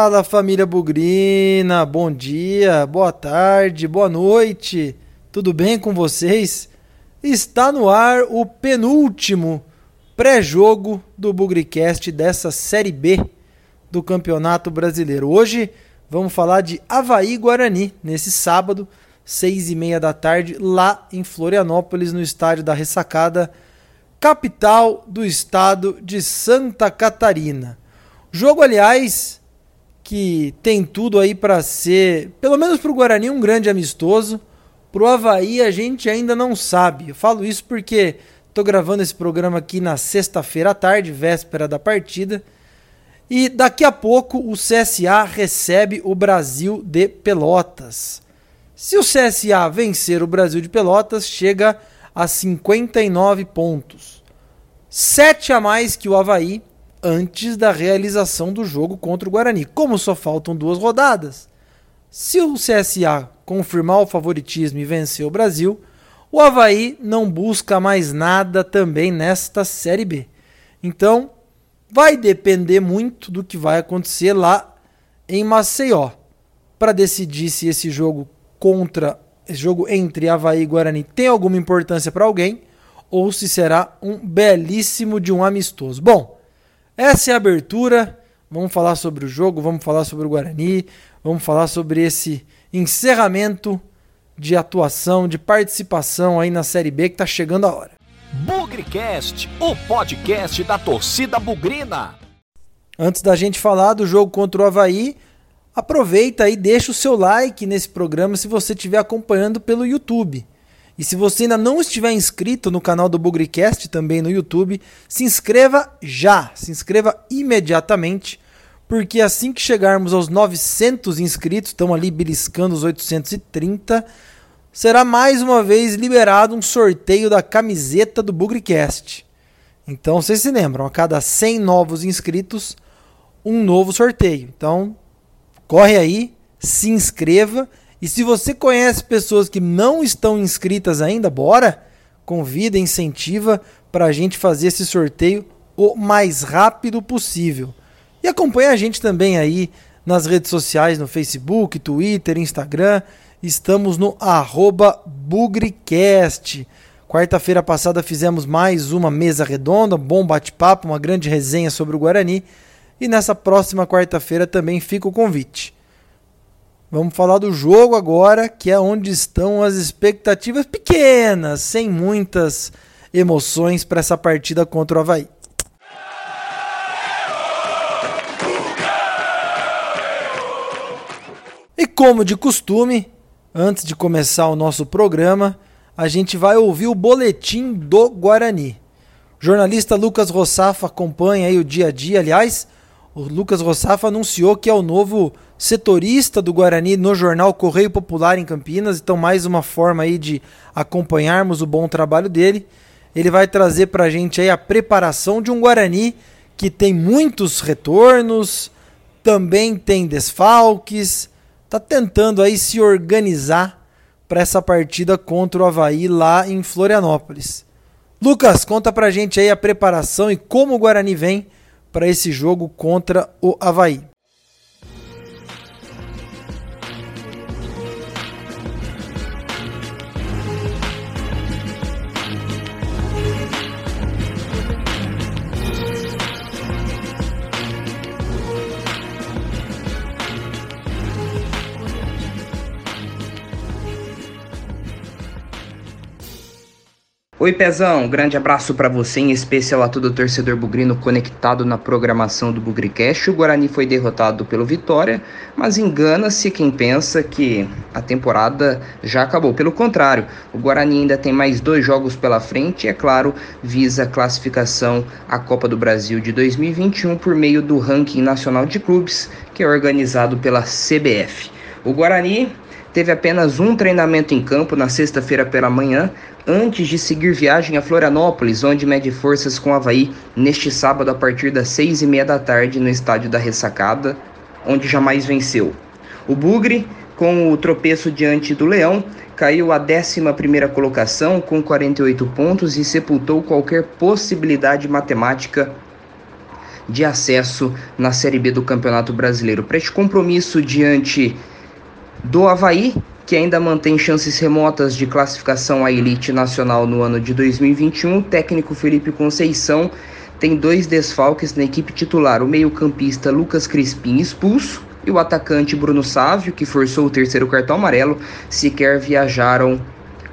Fala família Bugrina, bom dia, boa tarde, boa noite, tudo bem com vocês? Está no ar o penúltimo pré-jogo do Bugricast dessa Série B do Campeonato Brasileiro. Hoje vamos falar de Havaí Guarani, nesse sábado, seis e meia da tarde, lá em Florianópolis, no estádio da Ressacada, capital do estado de Santa Catarina. Jogo, aliás, que tem tudo aí para ser, pelo menos para o Guarani, um grande amistoso. Para o Havaí a gente ainda não sabe. Eu falo isso porque estou gravando esse programa aqui na sexta-feira à tarde, véspera da partida. E daqui a pouco o CSA recebe o Brasil de Pelotas. Se o CSA vencer o Brasil de Pelotas, chega a 59 pontos. 7 a mais que o Havaí antes da realização do jogo contra o Guarani. Como só faltam duas rodadas, se o CSA confirmar o favoritismo e vencer o Brasil, o Havaí não busca mais nada também nesta Série B. Então, vai depender muito do que vai acontecer lá em Maceió para decidir se esse jogo contra esse jogo entre Havaí e Guarani tem alguma importância para alguém ou se será um belíssimo de um amistoso. Bom, essa é a abertura. Vamos falar sobre o jogo, vamos falar sobre o Guarani, vamos falar sobre esse encerramento de atuação, de participação aí na Série B que está chegando a hora. Bugrecast, o podcast da torcida bugrina. Antes da gente falar do jogo contra o Havaí, aproveita e deixa o seu like nesse programa se você estiver acompanhando pelo YouTube. E se você ainda não estiver inscrito no canal do Bugrecast, também no YouTube, se inscreva já, se inscreva imediatamente, porque assim que chegarmos aos 900 inscritos, estamos ali beliscando os 830, será mais uma vez liberado um sorteio da camiseta do Bugrecast. Então vocês se lembram, a cada 100 novos inscritos, um novo sorteio. Então, corre aí, se inscreva e se você conhece pessoas que não estão inscritas ainda, bora, convida, incentiva para a gente fazer esse sorteio o mais rápido possível. E acompanha a gente também aí nas redes sociais, no Facebook, Twitter, Instagram. Estamos no Bugricast. Quarta-feira passada fizemos mais uma mesa redonda, um bom bate-papo, uma grande resenha sobre o Guarani. E nessa próxima quarta-feira também fica o convite. Vamos falar do jogo agora, que é onde estão as expectativas pequenas, sem muitas emoções para essa partida contra o Havaí. E como de costume, antes de começar o nosso programa, a gente vai ouvir o boletim do Guarani. O jornalista Lucas Rossafa acompanha aí o dia a dia, aliás, o Lucas Rossafa anunciou que é o novo setorista do Guarani no jornal Correio Popular em Campinas, então mais uma forma aí de acompanharmos o bom trabalho dele. Ele vai trazer para a gente aí a preparação de um Guarani que tem muitos retornos, também tem desfalques, está tentando aí se organizar para essa partida contra o Havaí lá em Florianópolis. Lucas, conta para a gente aí a preparação e como o Guarani vem para esse jogo contra o Havaí. Oi Pezão, grande abraço para você, em especial a todo torcedor bugrino conectado na programação do Bugricast. O Guarani foi derrotado pelo Vitória, mas engana-se quem pensa que a temporada já acabou. Pelo contrário, o Guarani ainda tem mais dois jogos pela frente e, é claro, visa a classificação à Copa do Brasil de 2021 por meio do ranking nacional de clubes, que é organizado pela CBF. O Guarani teve apenas um treinamento em campo na sexta-feira pela manhã, antes de seguir viagem a Florianópolis, onde mede forças com o Havaí neste sábado a partir das seis e meia da tarde no estádio da Ressacada, onde jamais venceu. O Bugre, com o tropeço diante do Leão, caiu à 11 colocação com 48 pontos e sepultou qualquer possibilidade matemática de acesso na Série B do Campeonato Brasileiro. Para este compromisso diante do Havaí, que ainda mantém chances remotas de classificação à elite nacional no ano de 2021, o técnico Felipe Conceição tem dois desfalques na equipe titular: o meio-campista Lucas Crispim expulso e o atacante Bruno Sávio, que forçou o terceiro cartão amarelo, sequer viajaram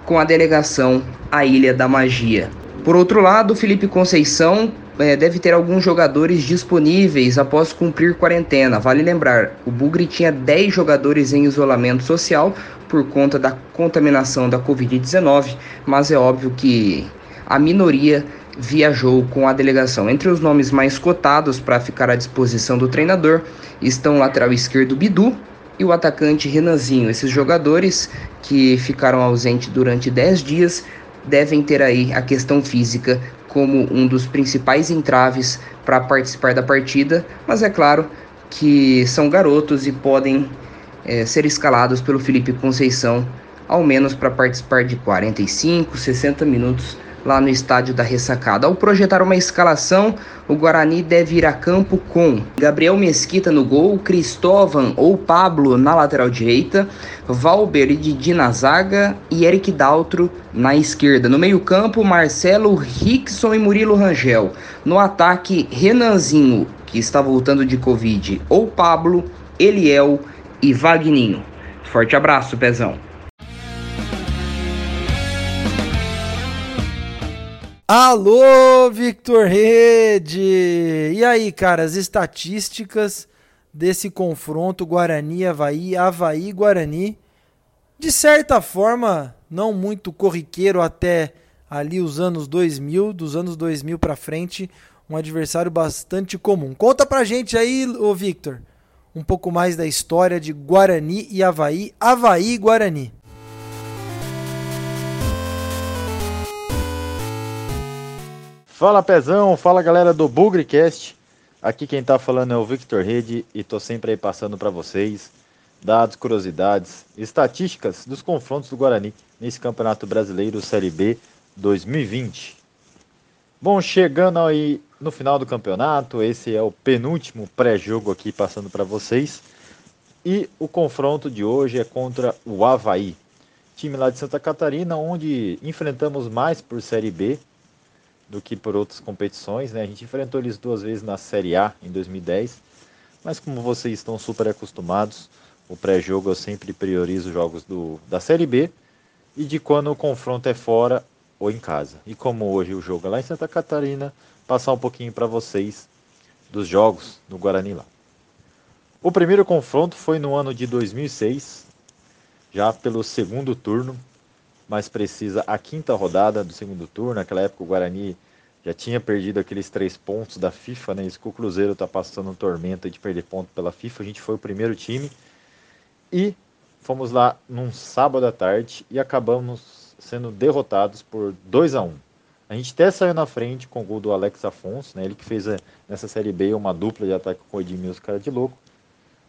com a delegação à Ilha da Magia. Por outro lado, Felipe Conceição é, deve ter alguns jogadores disponíveis após cumprir quarentena. Vale lembrar, o Bugre tinha 10 jogadores em isolamento social por conta da contaminação da Covid-19, mas é óbvio que a minoria viajou com a delegação. Entre os nomes mais cotados para ficar à disposição do treinador estão o lateral esquerdo Bidu e o atacante Renanzinho. Esses jogadores que ficaram ausentes durante 10 dias devem ter aí a questão física como um dos principais entraves para participar da partida, mas é claro que são garotos e podem é, ser escalados pelo Felipe Conceição, ao menos para participar de 45, 60 minutos lá no estádio da Ressacada. Ao projetar uma escalação, o Guarani deve ir a campo com Gabriel Mesquita no gol, Cristóvão ou Pablo na lateral direita, Valber e Didi na zaga e Eric Daltro na esquerda. No meio-campo, Marcelo Rickson e Murilo Rangel. No ataque, Renanzinho, que está voltando de Covid, ou Pablo, Eliel e Vagninho. Forte abraço, Pezão. Alô, Victor Rede! E aí, cara, as estatísticas desse confronto Guarani-Havaí, Havaí-Guarani, de certa forma, não muito corriqueiro até ali os anos 2000, dos anos 2000 para frente, um adversário bastante comum. Conta pra gente aí, ô Victor, um pouco mais da história de Guarani e Havaí, Havaí Fala Pezão, fala galera do Bugrecast. Aqui quem tá falando é o Victor Rede e tô sempre aí passando para vocês dados, curiosidades, estatísticas dos confrontos do Guarani nesse Campeonato Brasileiro Série B 2020. Bom, chegando aí no final do campeonato, esse é o penúltimo pré-jogo aqui passando para vocês. E o confronto de hoje é contra o Havaí, time lá de Santa Catarina, onde enfrentamos mais por Série B do que por outras competições. Né? A gente enfrentou eles duas vezes na Série A em 2010, mas como vocês estão super acostumados, o pré-jogo eu sempre priorizo jogos do, da Série B e de quando o confronto é fora ou em casa. E como hoje o jogo é lá em Santa Catarina, passar um pouquinho para vocês dos jogos do Guarani lá. O primeiro confronto foi no ano de 2006, já pelo segundo turno, mas precisa a quinta rodada do segundo turno. Naquela época o Guarani já tinha perdido aqueles três pontos da FIFA, né? Isso que o Cruzeiro está passando um tormento de perder ponto pela FIFA. A gente foi o primeiro time e fomos lá num sábado à tarde e acabamos sendo derrotados por 2 a 1 A gente até saiu na frente com o gol do Alex Afonso, né? Ele que fez eh, nessa Série B uma dupla de ataque com o Edmilson, cara de louco.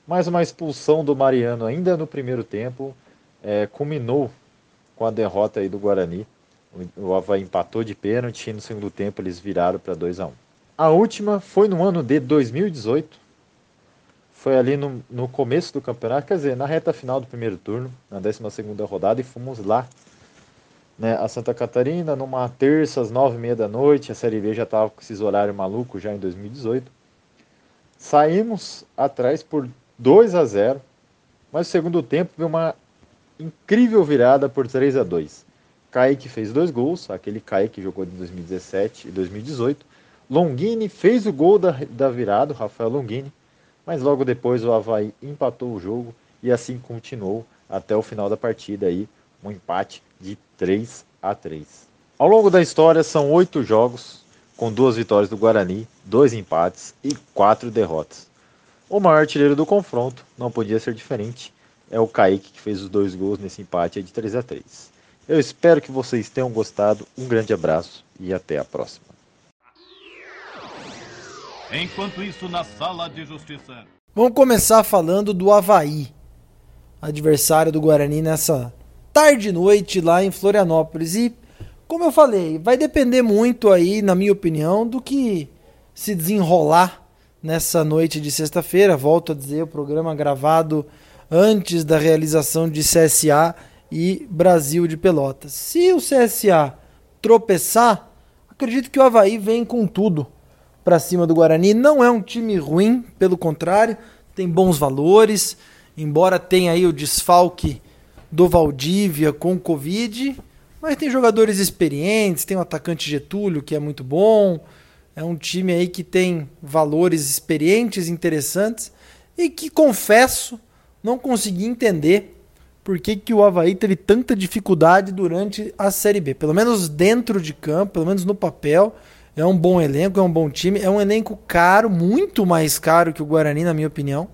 Mais uma expulsão do Mariano ainda no primeiro tempo é, culminou com a derrota aí do Guarani. O Havaí empatou de pênalti e no segundo tempo eles viraram para 2 a 1 A última foi no ano de 2018. Foi ali no, no começo do campeonato, quer dizer, na reta final do primeiro turno, na 12 rodada, e fomos lá né, a Santa Catarina, numa terça, às nove e meia da noite. A Série B já estava com esses horários malucos já em 2018. Saímos atrás por 2 a 0 mas no segundo tempo veio uma incrível virada por 3 a 2 Kaique fez dois gols, aquele Kaique que jogou em 2017 e 2018. Longini fez o gol da, da virada, o Rafael Longini, mas logo depois o Havaí empatou o jogo e assim continuou até o final da partida aí, um empate de 3 a 3. Ao longo da história são oito jogos, com duas vitórias do Guarani, dois empates e quatro derrotas. O maior artilheiro do confronto não podia ser diferente, é o Kaique que fez os dois gols nesse empate de 3 a 3. Eu espero que vocês tenham gostado. Um grande abraço e até a próxima. Enquanto isso, na sala de justiça. Vamos começar falando do Havaí, adversário do Guarani nessa tarde e noite lá em Florianópolis. E, como eu falei, vai depender muito aí, na minha opinião, do que se desenrolar nessa noite de sexta-feira. Volto a dizer, o programa gravado antes da realização de CSA e Brasil de Pelotas. Se o CSA tropeçar, acredito que o Havaí vem com tudo para cima do Guarani. Não é um time ruim, pelo contrário, tem bons valores, embora tenha aí o desfalque do Valdívia com Covid, mas tem jogadores experientes, tem o atacante Getúlio que é muito bom. É um time aí que tem valores experientes, interessantes e que confesso não consegui entender por que, que o Havaí teve tanta dificuldade durante a Série B. Pelo menos dentro de campo, pelo menos no papel, é um bom elenco, é um bom time, é um elenco caro, muito mais caro que o Guarani, na minha opinião,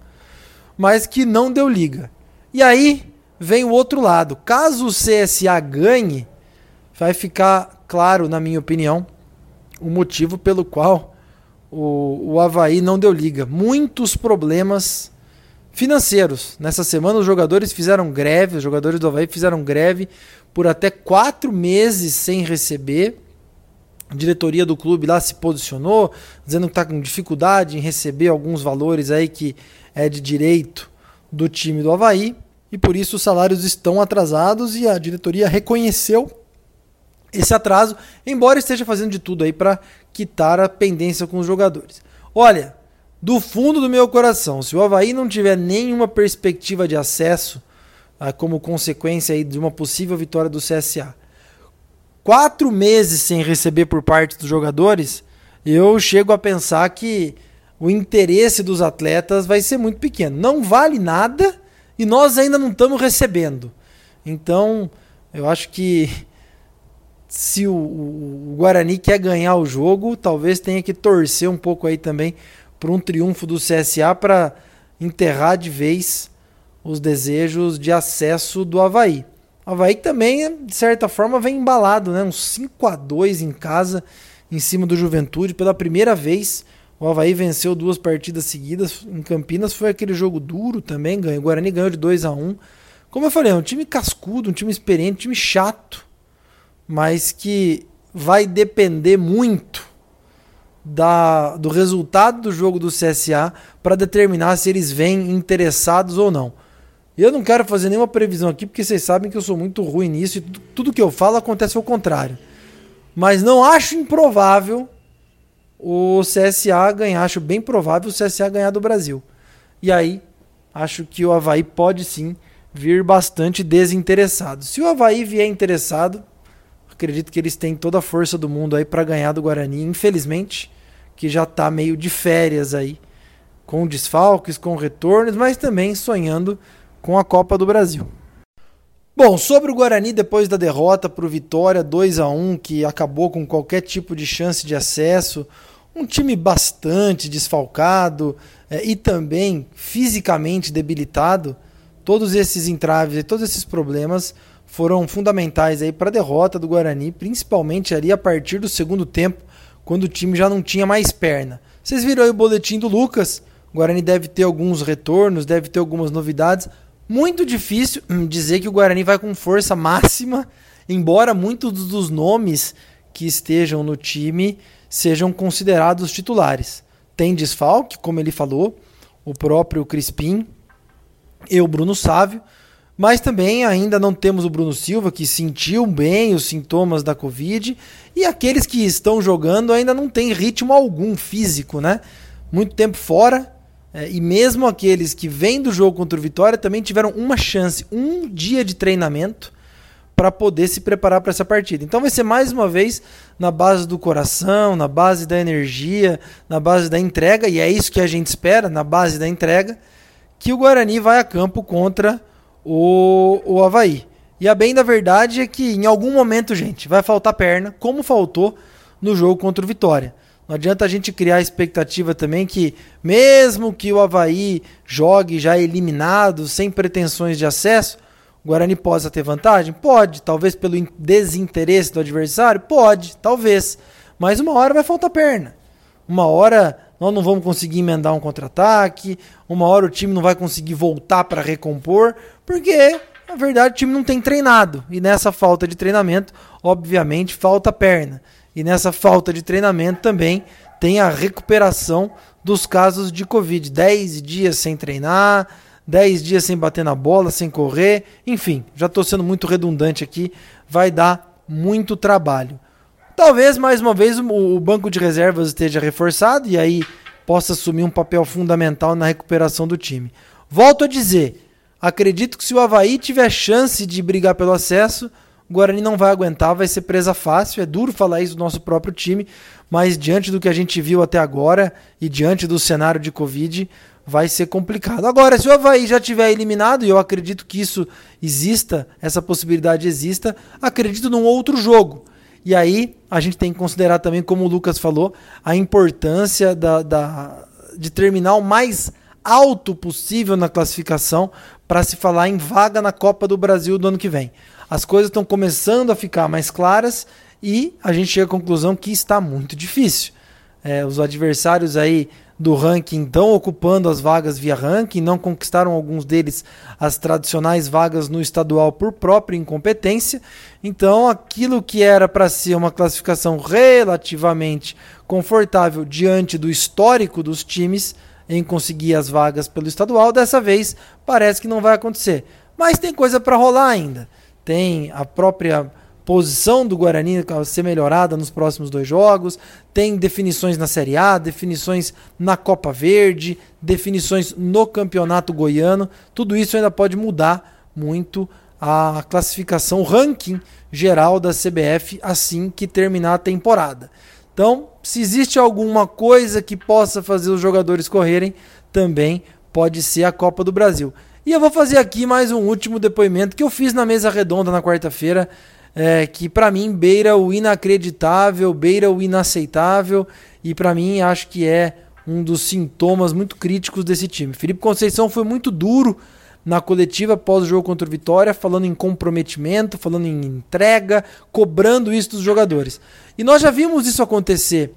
mas que não deu liga. E aí vem o outro lado. Caso o CSA ganhe, vai ficar claro, na minha opinião, o motivo pelo qual o, o Havaí não deu liga. Muitos problemas financeiros. Nessa semana, os jogadores fizeram greve, os jogadores do Havaí fizeram greve por até quatro meses sem receber. A diretoria do clube lá se posicionou, dizendo que está com dificuldade em receber alguns valores aí que é de direito do time do Havaí. E por isso os salários estão atrasados e a diretoria reconheceu esse atraso, embora esteja fazendo de tudo aí para quitar a pendência com os jogadores. Olha, do fundo do meu coração, se o Havaí não tiver nenhuma perspectiva de acesso, ah, como consequência aí de uma possível vitória do CSA, quatro meses sem receber por parte dos jogadores, eu chego a pensar que o interesse dos atletas vai ser muito pequeno. Não vale nada e nós ainda não estamos recebendo. Então, eu acho que se o, o, Guarani quer ganhar o jogo, talvez tenha que torcer um pouco aí também para um triunfo do CSA para enterrar de vez os desejos de acesso do Havaí. O Havaí também, de certa forma, vem embalado, né? Um 5 a 2 em casa, em cima do Juventude. Pela primeira vez, o Havaí venceu duas partidas seguidas. Em Campinas foi aquele jogo duro também. Ganhou. O Guarani ganhou de 2 a 1 Como eu falei, é um time cascudo, um time experiente, um time chato. Mas que vai depender muito da, do resultado do jogo do CSA para determinar se eles vêm interessados ou não. Eu não quero fazer nenhuma previsão aqui, porque vocês sabem que eu sou muito ruim nisso e tudo que eu falo acontece ao contrário. Mas não acho improvável o CSA ganhar, acho bem provável o CSA ganhar do Brasil. E aí, acho que o Havaí pode sim vir bastante desinteressado. Se o Havaí vier interessado, acredito que eles têm toda a força do mundo aí para ganhar do Guarani. Infelizmente, que já está meio de férias aí, com desfalques, com retornos, mas também sonhando com a Copa do Brasil. Bom, sobre o Guarani depois da derrota para o Vitória 2 a 1 que acabou com qualquer tipo de chance de acesso, um time bastante desfalcado é, e também fisicamente debilitado, todos esses entraves e todos esses problemas foram fundamentais aí para a derrota do Guarani, principalmente ali a partir do segundo tempo, quando o time já não tinha mais perna. Vocês viram aí o boletim do Lucas? O Guarani deve ter alguns retornos, deve ter algumas novidades. Muito difícil hum, dizer que o Guarani vai com força máxima, embora muitos dos nomes que estejam no time sejam considerados titulares. Tem desfalque, como ele falou, o próprio Crispim e o Bruno Sávio, mas também ainda não temos o Bruno Silva, que sentiu bem os sintomas da Covid, e aqueles que estão jogando ainda não têm ritmo algum físico, né? Muito tempo fora, é, e mesmo aqueles que vêm do jogo contra o Vitória também tiveram uma chance, um dia de treinamento para poder se preparar para essa partida. Então vai ser mais uma vez na base do coração, na base da energia, na base da entrega, e é isso que a gente espera, na base da entrega, que o Guarani vai a campo contra o, o Havaí. E a bem da verdade é que em algum momento, gente, vai faltar perna, como faltou no jogo contra o Vitória. Não adianta a gente criar a expectativa também que, mesmo que o Havaí jogue já eliminado, sem pretensões de acesso, o Guarani possa ter vantagem? Pode. Talvez pelo desinteresse do adversário? Pode, talvez. Mas uma hora vai faltar perna. Uma hora nós não vamos conseguir emendar um contra-ataque, uma hora o time não vai conseguir voltar para recompor, porque na verdade o time não tem treinado. E nessa falta de treinamento, obviamente, falta perna. E nessa falta de treinamento também tem a recuperação dos casos de Covid. 10 dias sem treinar, 10 dias sem bater na bola, sem correr, enfim, já estou sendo muito redundante aqui, vai dar muito trabalho. Talvez mais uma vez o banco de reservas esteja reforçado e aí possa assumir um papel fundamental na recuperação do time. Volto a dizer, acredito que se o Havaí tiver chance de brigar pelo acesso, o Guarani não vai aguentar, vai ser presa fácil. É duro falar isso do nosso próprio time, mas diante do que a gente viu até agora e diante do cenário de Covid, vai ser complicado. Agora, se o Havaí já tiver eliminado, e eu acredito que isso exista, essa possibilidade exista, acredito num outro jogo. E aí a gente tem que considerar também, como o Lucas falou, a importância da, da de terminar o mais alto possível na classificação para se falar em vaga na Copa do Brasil do ano que vem. As coisas estão começando a ficar mais claras e a gente chega à conclusão que está muito difícil. É, os adversários aí do ranking estão ocupando as vagas via ranking, não conquistaram alguns deles as tradicionais vagas no estadual por própria incompetência. Então, aquilo que era para ser uma classificação relativamente confortável diante do histórico dos times em conseguir as vagas pelo estadual, dessa vez parece que não vai acontecer. Mas tem coisa para rolar ainda. Tem a própria posição do Guarani ser melhorada nos próximos dois jogos, tem definições na Série A, definições na Copa Verde, definições no Campeonato Goiano. Tudo isso ainda pode mudar muito a classificação, o ranking geral da CBF assim que terminar a temporada. Então, se existe alguma coisa que possa fazer os jogadores correrem, também pode ser a Copa do Brasil. E eu vou fazer aqui mais um último depoimento que eu fiz na mesa redonda na quarta-feira é, que para mim beira o inacreditável, beira o inaceitável e para mim acho que é um dos sintomas muito críticos desse time. Felipe Conceição foi muito duro na coletiva após o jogo contra o Vitória, falando em comprometimento, falando em entrega, cobrando isso dos jogadores. E nós já vimos isso acontecer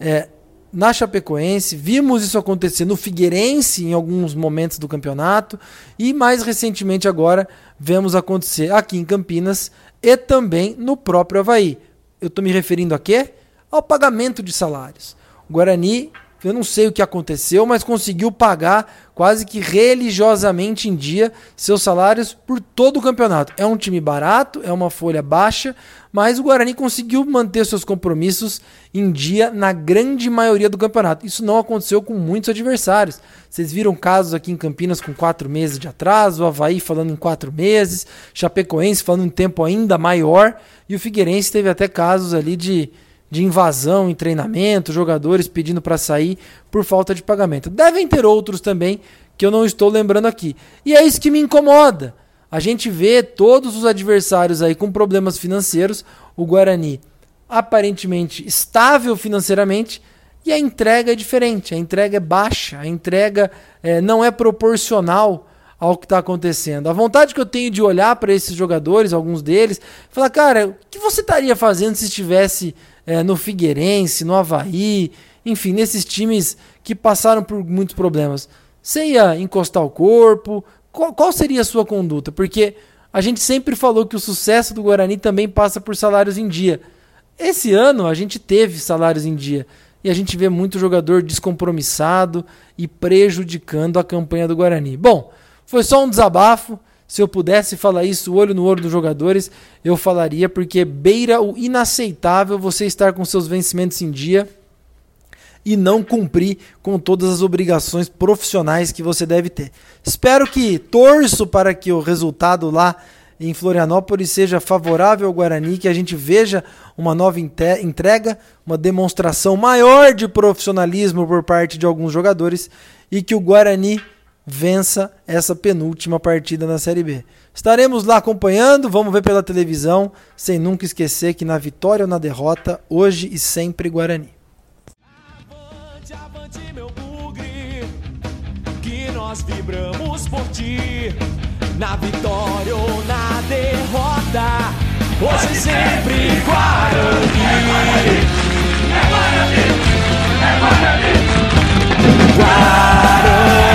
é, na Chapecoense, vimos isso acontecer no Figueirense em alguns momentos do campeonato e mais recentemente agora vemos acontecer aqui em Campinas e também no próprio Havaí. Eu estou me referindo a quê? Ao pagamento de salários. O Guarani, eu não sei o que aconteceu, mas conseguiu pagar quase que religiosamente em dia seus salários por todo o campeonato. É um time barato, é uma folha baixa, mas o Guarani conseguiu manter seus compromissos em dia na grande maioria do campeonato. Isso não aconteceu com muitos adversários. Vocês viram casos aqui em Campinas com quatro meses de atraso, o Havaí falando em quatro meses, Chapecoense falando em tempo ainda maior, e o Figueirense teve até casos ali de, de invasão em treinamento, jogadores pedindo para sair por falta de pagamento. Devem ter outros também que eu não estou lembrando aqui. E é isso que me incomoda a gente vê todos os adversários aí com problemas financeiros, o Guarani aparentemente estável financeiramente e a entrega é diferente, a entrega é baixa, a entrega é, não é proporcional ao que está acontecendo. A vontade que eu tenho de olhar para esses jogadores, alguns deles, falar, cara, o que você estaria fazendo se estivesse é, no Figueirense, no Havaí, enfim, nesses times que passaram por muitos problemas? Você ia encostar o corpo, qual, qual seria a sua conduta? Porque a gente sempre falou que o sucesso do Guarani também passa por salários em dia. Esse ano a gente teve salários em dia e a gente vê muito jogador descompromissado e prejudicando a campanha do Guarani. Bom, foi só um desabafo. Se eu pudesse falar isso olho no olho dos jogadores, eu falaria porque beira o inaceitável você estar com seus vencimentos em dia e não cumprir com todas as obrigações profissionais que você deve ter. Espero que torço para que o resultado lá em Florianópolis seja favorável ao Guarani, que a gente veja uma nova entrega, uma demonstração maior de profissionalismo por parte de alguns jogadores e que o Guarani vença essa penúltima partida na Série B. Estaremos lá acompanhando, vamos ver pela televisão, sem nunca esquecer que na vitória ou na derrota, hoje e sempre Guarani. Avante, avante, meu bugre, que nós vibramos por ti, na vitória ou na derrota, hoje e sempre Guarani. É Guarani, é Guarani, é Guarani. Guarani.